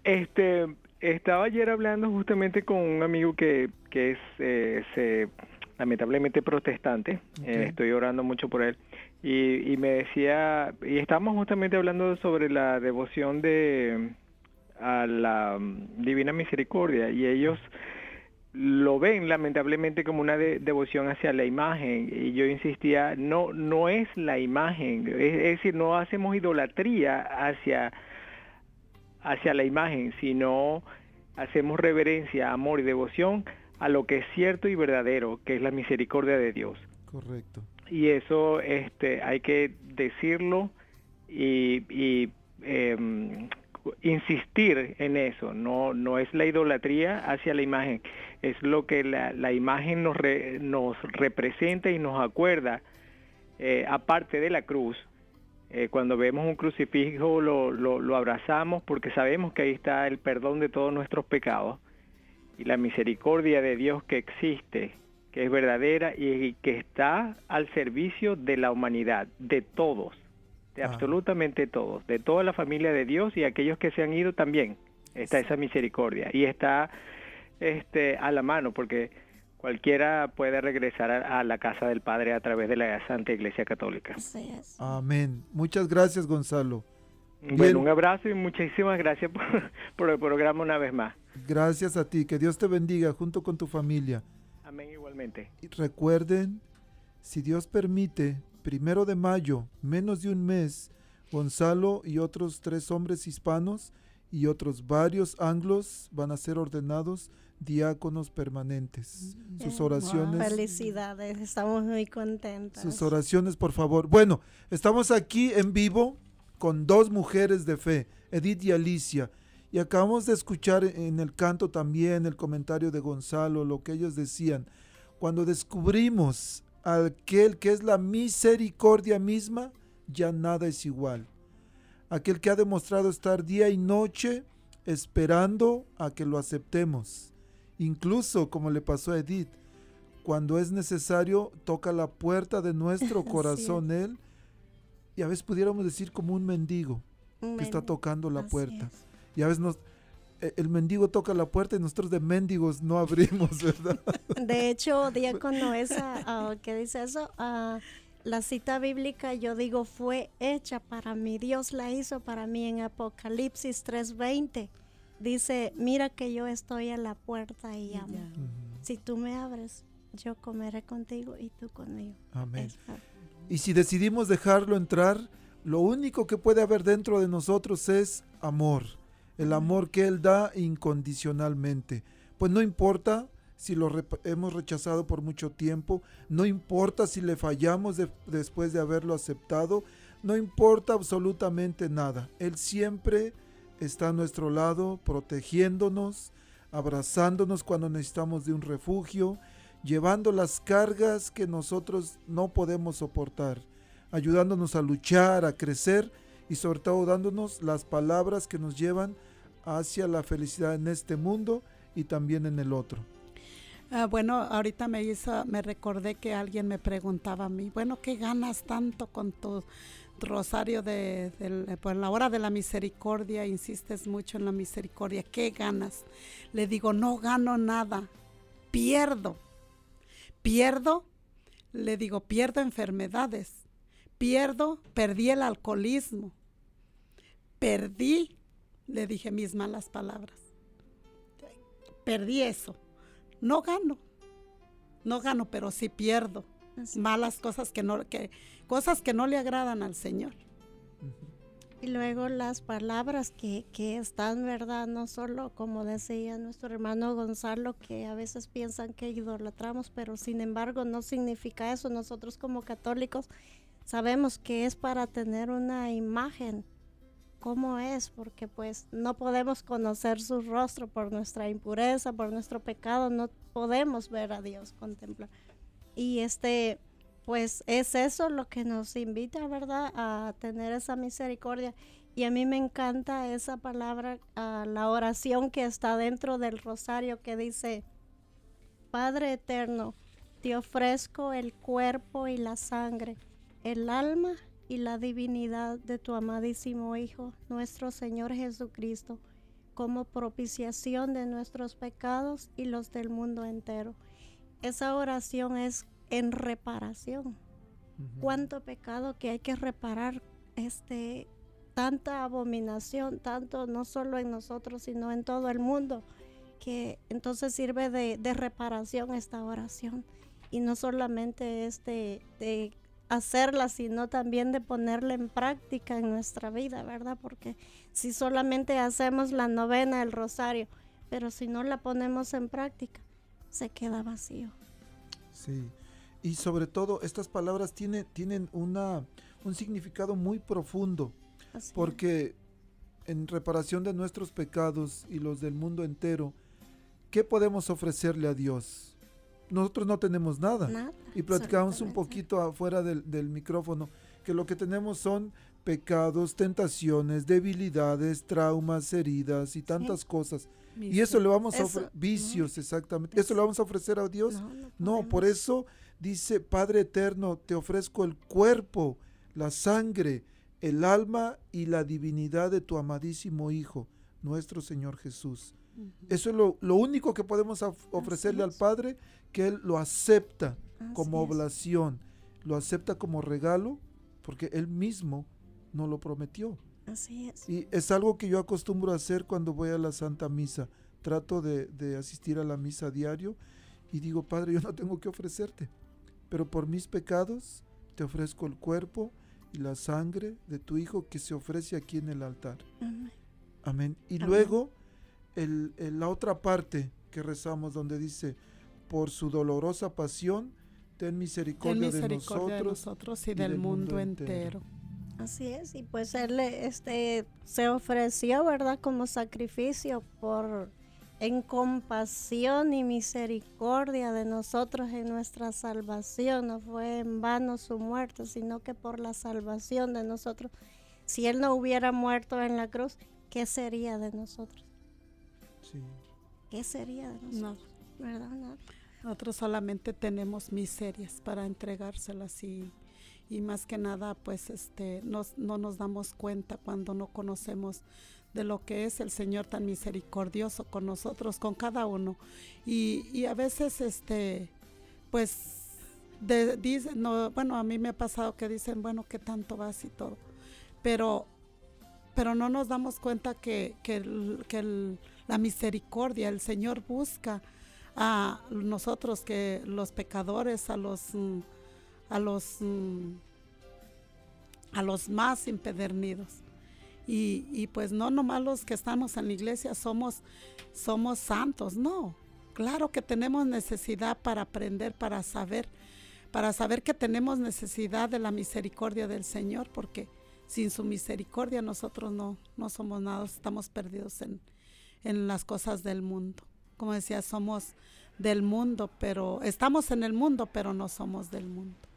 Este, estaba ayer hablando justamente con un amigo que, que es eh, se- lamentablemente protestante. Eh, estoy orando mucho por él. Y, y me decía, y estábamos justamente hablando sobre la devoción de a la mm, Divina Misericordia y ellos lo ven lamentablemente como una de- devoción hacia la imagen y yo insistía no no es la imagen es, es decir no hacemos idolatría hacia hacia la imagen sino hacemos reverencia amor y devoción a lo que es cierto y verdadero que es la misericordia de Dios Correcto. y eso este hay que decirlo y, y, em, insistir en eso no no es la idolatría hacia la imagen es lo que la, la imagen nos re- nos representa y nos acuerda eh, aparte de la cruz eh, cuando vemos un crucifijo lo, lo, lo abrazamos porque sabemos que ahí está el perdón de todos nuestros pecados y la misericordia de Dios que existe, que es verdadera y que está al servicio de la humanidad, de todos, de Ah. absolutamente todos, de toda la familia de Dios y aquellos que se han ido también. Está esa misericordia y está este a la mano porque cualquiera puede regresar a, a la casa del Padre a través de la Santa Iglesia Católica. Amén. Muchas gracias, Gonzalo. Bien. Bueno, un abrazo y muchísimas gracias por, por el programa una vez más. Gracias a ti. Que Dios te bendiga junto con tu familia. Amén igualmente. Y recuerden, si Dios permite, primero de mayo, menos de un mes, Gonzalo y otros tres hombres hispanos y otros varios anglos van a ser ordenados diáconos permanentes. Sus Eh, oraciones. Felicidades, estamos muy contentos. Sus oraciones, por favor. Bueno, estamos aquí en vivo con dos mujeres de fe, Edith y Alicia. Y acabamos de escuchar en el canto también el comentario de Gonzalo, lo que ellos decían. Cuando descubrimos aquel que es la misericordia misma, ya nada es igual. Aquel que ha demostrado estar día y noche esperando a que lo aceptemos. Incluso como le pasó a Edith, cuando es necesario, toca la puerta de nuestro corazón Él. Y a veces pudiéramos decir como un mendigo Un que está tocando la así puerta. es. Y a veces nos, eh, el mendigo toca la puerta y nosotros de mendigos no abrimos, ¿verdad? De hecho, diácono, esa ah, que dice eso, ah, la cita bíblica, yo digo, fue hecha para mí. Dios la hizo para mí en Apocalipsis 3:20. Dice, mira que yo estoy a la puerta y llamo. Si tú me abres, yo comeré contigo y tú conmigo. Amén. Es Y si decidimos dejarlo entrar, lo único que puede haber dentro de nosotros es amor. El amor que Él da incondicionalmente. Pues no importa si lo hemos rechazado por mucho tiempo, no importa si le fallamos de- después de haberlo aceptado, no importa absolutamente nada. Él siempre está a nuestro lado, protegiéndonos, abrazándonos cuando necesitamos de un refugio, llevando las cargas que nosotros no podemos soportar, ayudándonos a luchar, a crecer y sobre todo dándonos las palabras que nos llevan hacia la felicidad en este mundo y también en el otro. Ah, bueno, ahorita me hizo, me recordé que alguien me preguntaba a mí, bueno, ¿qué ganas tanto con tu rosario de, eh, pues, en la hora de la misericordia? Insistes mucho en la misericordia, ¿qué ganas? Le digo, no gano nada, pierdo. pierdo, le digo, pierdo enfermedades, pierdo, perdí el alcoholismo, perdí, le dije mis malas palabras, perdí eso, no gano, no gano, pero sí pierdo malas cosas que no, que, cosas que no le agradan al Señor. Y luego las palabras que, que están, ¿verdad? No solo, como decía nuestro hermano Gonzalo, que a veces piensan que idolatramos, pero sin embargo no significa eso. Nosotros como católicos sabemos que es para tener una imagen, cómo es, porque pues no podemos conocer su rostro por nuestra impureza, por nuestro pecado, no podemos ver a Dios, contemplar. Y este, pues es eso lo que nos invita, ¿verdad? A tener esa misericordia. Y a mí me encanta esa palabra, la oración que está dentro del rosario que dice, Padre eterno, te ofrezco el cuerpo y la sangre, el alma y la divinidad de tu amadísimo Hijo, nuestro Señor Jesucristo, como propiciación de nuestros pecados y los del mundo entero. Esa oración es en reparación. Cuánto pecado que hay que reparar, este, tanta abominación, tanto no solo en nosotros, sino en todo el mundo, que entonces sirve de, reparación esta oración. Y no solamente este, de hacerla, sino también de ponerla en práctica en nuestra vida, ¿verdad? Porque si solamente hacemos la novena, el rosario, pero si no la ponemos en práctica, se queda vacío. Sí, y sobre todo estas palabras tienen, tienen una, un significado muy profundo, porque en reparación de nuestros pecados y los del mundo entero, ¿qué podemos ofrecerle a Dios? Nosotros no tenemos nada. y platicamos un poquito afuera del, del micrófono, que lo que tenemos son pecados, tentaciones, debilidades, traumas, heridas y tantas cosas. Y eso le vamos a ofrecer, vicios, exactamente. ¿Eso le vamos a ofrecer a Dios? no, por eso dice, Padre Eterno, te ofrezco el cuerpo, la sangre, el alma y la divinidad de tu amadísimo Hijo, nuestro Señor Jesús. Eso es lo, único que podemos ofrecerle al Padre, que Él lo acepta como oblación, lo acepta como regalo, porque Él mismo no lo prometió. Así es. Y es algo que yo acostumbro a hacer cuando voy a la Santa Misa. Trato de, de asistir a la misa diario y digo, Padre, yo no tengo que ofrecerte pero por mis pecados te ofrezco el cuerpo y la sangre de tu Hijo que se ofrece aquí en el altar. Amén. Y luego el, la otra parte que rezamos donde dice, por su dolorosa pasión, ten misericordia, de, nosotros, y, del, mundo, entero. Así es, y pues él este, se ofreció, ¿verdad? Como sacrificio por en compasión y misericordia de nosotros en nuestra salvación. No fue en vano su muerte, sino que por la salvación de nosotros. Si Él no hubiera muerto en la cruz, ¿qué sería de nosotros? ¿Qué sería de nosotros? ¿Verdad? Nosotros solamente tenemos miserias para entregárselas y, y más que nada, pues este, nos, no nos damos cuenta cuando no conocemos de lo que es el Señor tan misericordioso con nosotros, con cada uno. Y, a veces, este, pues, dicen, no, bueno, a mí me ha pasado que dicen, bueno, ¿qué tanto vas y todo? Pero, pero no nos damos cuenta que, que, la misericordia, el Señor busca a nosotros, que los pecadores, a los, mm, a los, mm, a los más impedernidos y, pues no nomás los que estamos en la iglesia somos, somos santos, no. Claro que tenemos necesidad para aprender, para saber, para saber que tenemos necesidad de la misericordia del Señor, porque sin su misericordia nosotros no, no somos nada, estamos perdidos en, en las cosas del mundo. Como decía, somos del mundo, pero estamos en el mundo, pero no somos del mundo.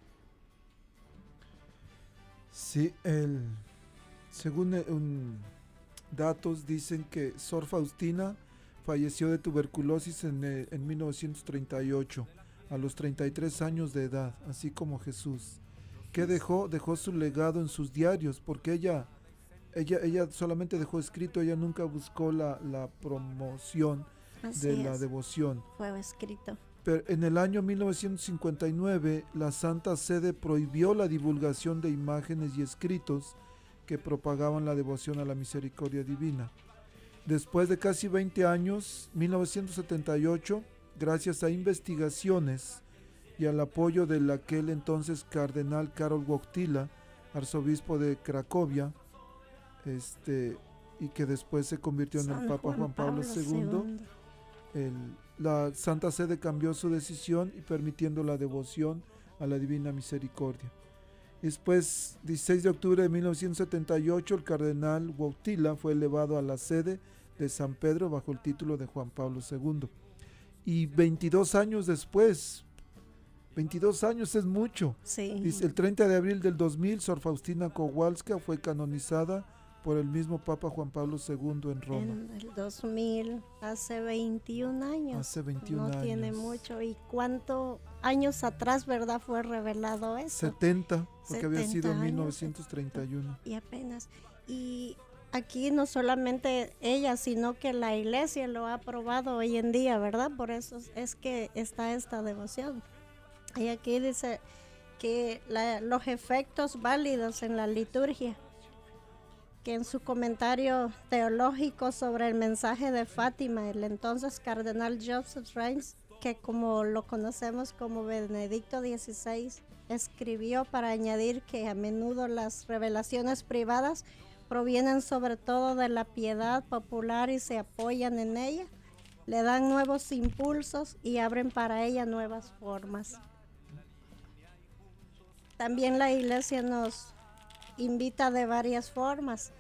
Sí, el según datos dicen que Sor Faustina falleció de tuberculosis en, 1938 eh, a los 33 años de edad, así como Jesús. ¿Qué dejó? Dejó su legado en sus diarios, porque ella, ella, ella solamente dejó escrito, ella nunca buscó la, promoción de la devoción. Fue escrito. Pero en el año 1959, la Santa Sede prohibió la divulgación de imágenes y escritos que propagaban la devoción a la misericordia divina. Después de casi 20 años, 1978, gracias a investigaciones y al apoyo del aquel entonces cardenal Karol Wojtyla, arzobispo de Cracovia, este, y que después se convirtió en el Papa Juan Pablo, II, el- la Santa Sede cambió su decisión y permitiendo la devoción a la Divina Misericordia. Después, 16 de octubre de 1978, el cardenal Wojtyla fue elevado a la sede de San Pedro bajo el título de Juan Pablo II. Y 22 años después, 22 años es mucho. Sí. Dice, el 30 de abril del 2000, Sor Faustina Kowalska fue canonizada por el mismo Papa Juan Pablo II en Roma. En el 2000, hace 21 años. Hace 21 no tiene años. mucho. ¿Y cuántos años atrás, verdad, fue revelado eso? 70, porque había 70 sido en años, 1931. Y apenas. Y aquí no solamente ella, sino que la iglesia lo ha aprobado hoy en día, ¿verdad? Por eso es- es que está esta devoción. Y aquí dice que la- los efectos válidos en la liturgia, que en su comentario teológico sobre el mensaje de Fátima, el entonces cardenal Joseph Reims, que como lo conocemos como Benedicto XVI, escribió para añadir que a menudo las revelaciones privadas provienen sobre todo de la piedad popular y se apoyan en ella, le dan nuevos impulsos y abren para ella nuevas formas. También la iglesia nos invita de varias formas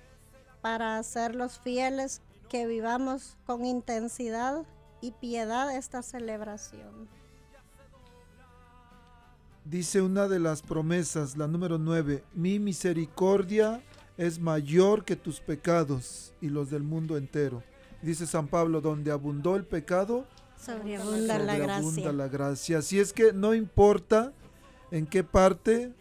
para hacerlos fieles que vivamos con intensidad y piedad esta celebración. Dice una de las promesas, la número 9, mi misericordia es mayor que tus pecados y los del mundo entero. Dice San Pablo, donde abundó el pecado, Sobreabunda la gracia. la gracia. Así es que no importa en qué parte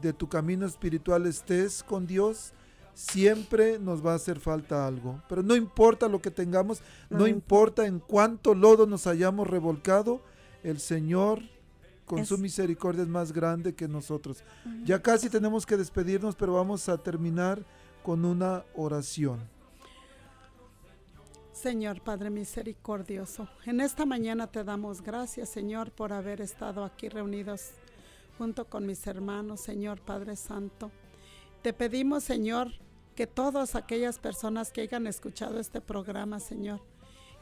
de tu camino espiritual estés con Dios, siempre nos va a hacer falta algo. Pero no importa lo que tengamos, no, importa en cuánto lodo nos hayamos revolcado, el Señor con su misericordia es más grande que nosotros. Ya casi tenemos que despedirnos, pero vamos a terminar con una oración. Señor Padre misericordioso, en esta mañana te damos gracias, Señor, por haber estado aquí reunidos junto con mis hermanos, Señor Padre Santo. Te pedimos, Señor, que todas aquellas personas que hayan escuchado este programa, Señor,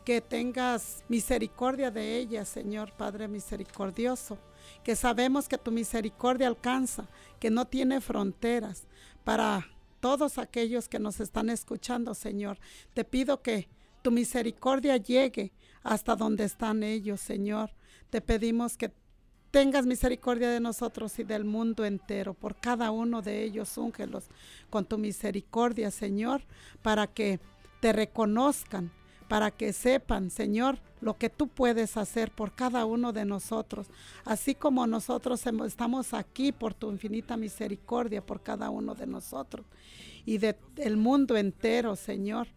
que tengas misericordia de ellas, Señor Padre misericordioso, que sabemos que tu misericordia alcanza, que no tiene fronteras para todos aquellos que nos están escuchando, Señor. Te pido que tu misericordia llegue hasta donde están ellos, Señor. Te pedimos que tengas misericordia de nosotros y del mundo entero. Por cada uno de ellos, úngelos con tu misericordia, Señor, para que te reconozcan, para que sepan, Señor, lo que tú puedes hacer por cada uno de nosotros, así como nosotros estamos aquí por tu infinita misericordia por cada uno de nosotros y de- del mundo entero, Señor.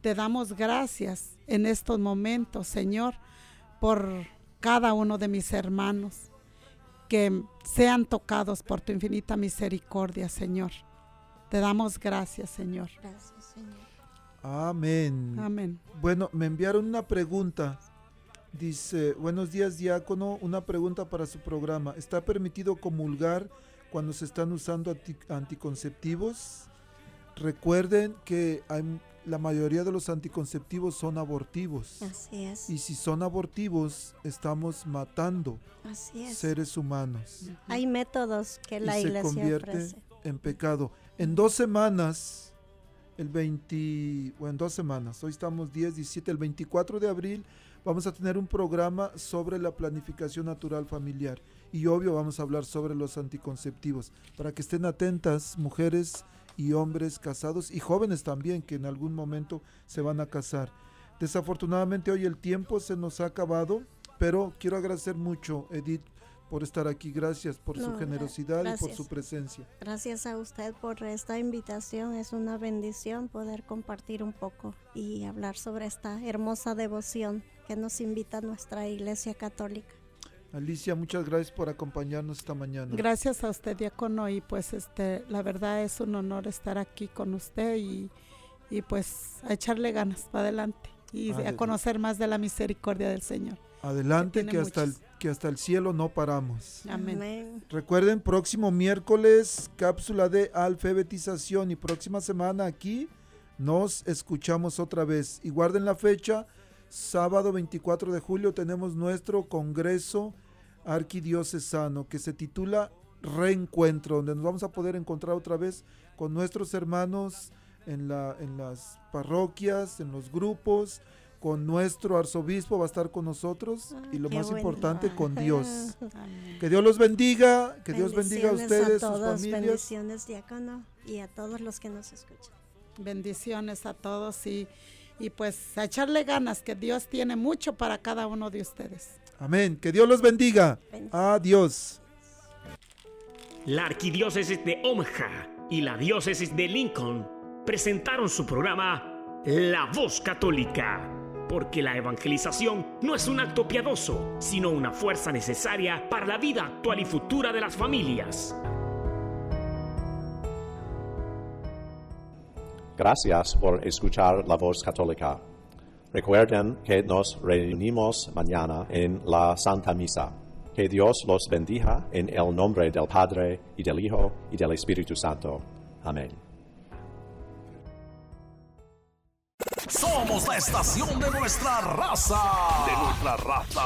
Te damos gracias en estos momentos, Señor, por cada uno de mis hermanos que sean tocados por tu infinita misericordia, Señor. Te damos gracias, Señor. Gracias, Señor. Amén. Amén. Bueno, me enviaron una pregunta. Dice, buenos días diácono, una pregunta para su programa. ¿Está permitido comulgar cuando se están usando anti- anticonceptivos? Recuerden que hay- la mayoría de los anticonceptivos son abortivos. Así es. Y si son abortivos, estamos matando Así es. seres humanos. Hay métodos que la y se iglesia convierte ofrece. en pecado. En dos semanas, el 20, bueno, en dos semanas, hoy estamos 10, 17, el 24 de abril vamos a tener un programa sobre la planificación natural familiar. Y obvio vamos a hablar sobre los anticonceptivos, para que estén atentas mujeres y hombres casados y jóvenes también que en algún momento se van a casar. Desafortunadamente hoy el tiempo se nos ha acabado, pero quiero agradecer mucho, Edith, por estar aquí. Gracias por su No, generosidad y por su presencia. Gracias a usted por esta invitación. Es una bendición poder compartir un poco y hablar sobre esta hermosa devoción que nos invita nuestra Iglesia Católica. Alicia, muchas gracias por acompañarnos esta mañana. Gracias a usted, diácono, y pues este, la verdad es un honor estar aquí con usted y, y pues a echarle ganas para adelante y a conocer más de la misericordia del Señor. Adelante, que hasta, el, que hasta el cielo no paramos. Amén. Amén. Recuerden, próximo miércoles, cápsula de alfabetización y próxima semana aquí nos escuchamos otra vez. Y guarden la fecha, sábado 24 de julio tenemos nuestro Congreso Arquidiocesano que se titula Reencuentro, donde nos vamos a poder encontrar otra vez con nuestros hermanos en, la, en las parroquias, en los grupos, con nuestro arzobispo va a estar con nosotros y lo más bueno. importante con Dios. Amén. Que Dios los bendiga, que Dios bendiga a ustedes, a sus familias. bendiciones, diácono, y a todos los que nos escuchan. Bendiciones a todos y, y pues a echarle ganas, que Dios tiene mucho para cada uno de ustedes. Amén. Que Dios los bendiga. Adiós. La arquidiócesis de Omaha y la diócesis de Lincoln presentaron su programa La Voz Católica, porque la evangelización no es un acto piadoso, sino una fuerza necesaria para la vida actual y futura de las familias. Gracias por escuchar la voz católica. Recuerden que nos reunimos mañana en la Santa Misa. Que Dios los bendiga en el nombre del Padre y del Hijo y del Espíritu Santo. Amén. Somos la estación de nuestra raza. De nuestra raza.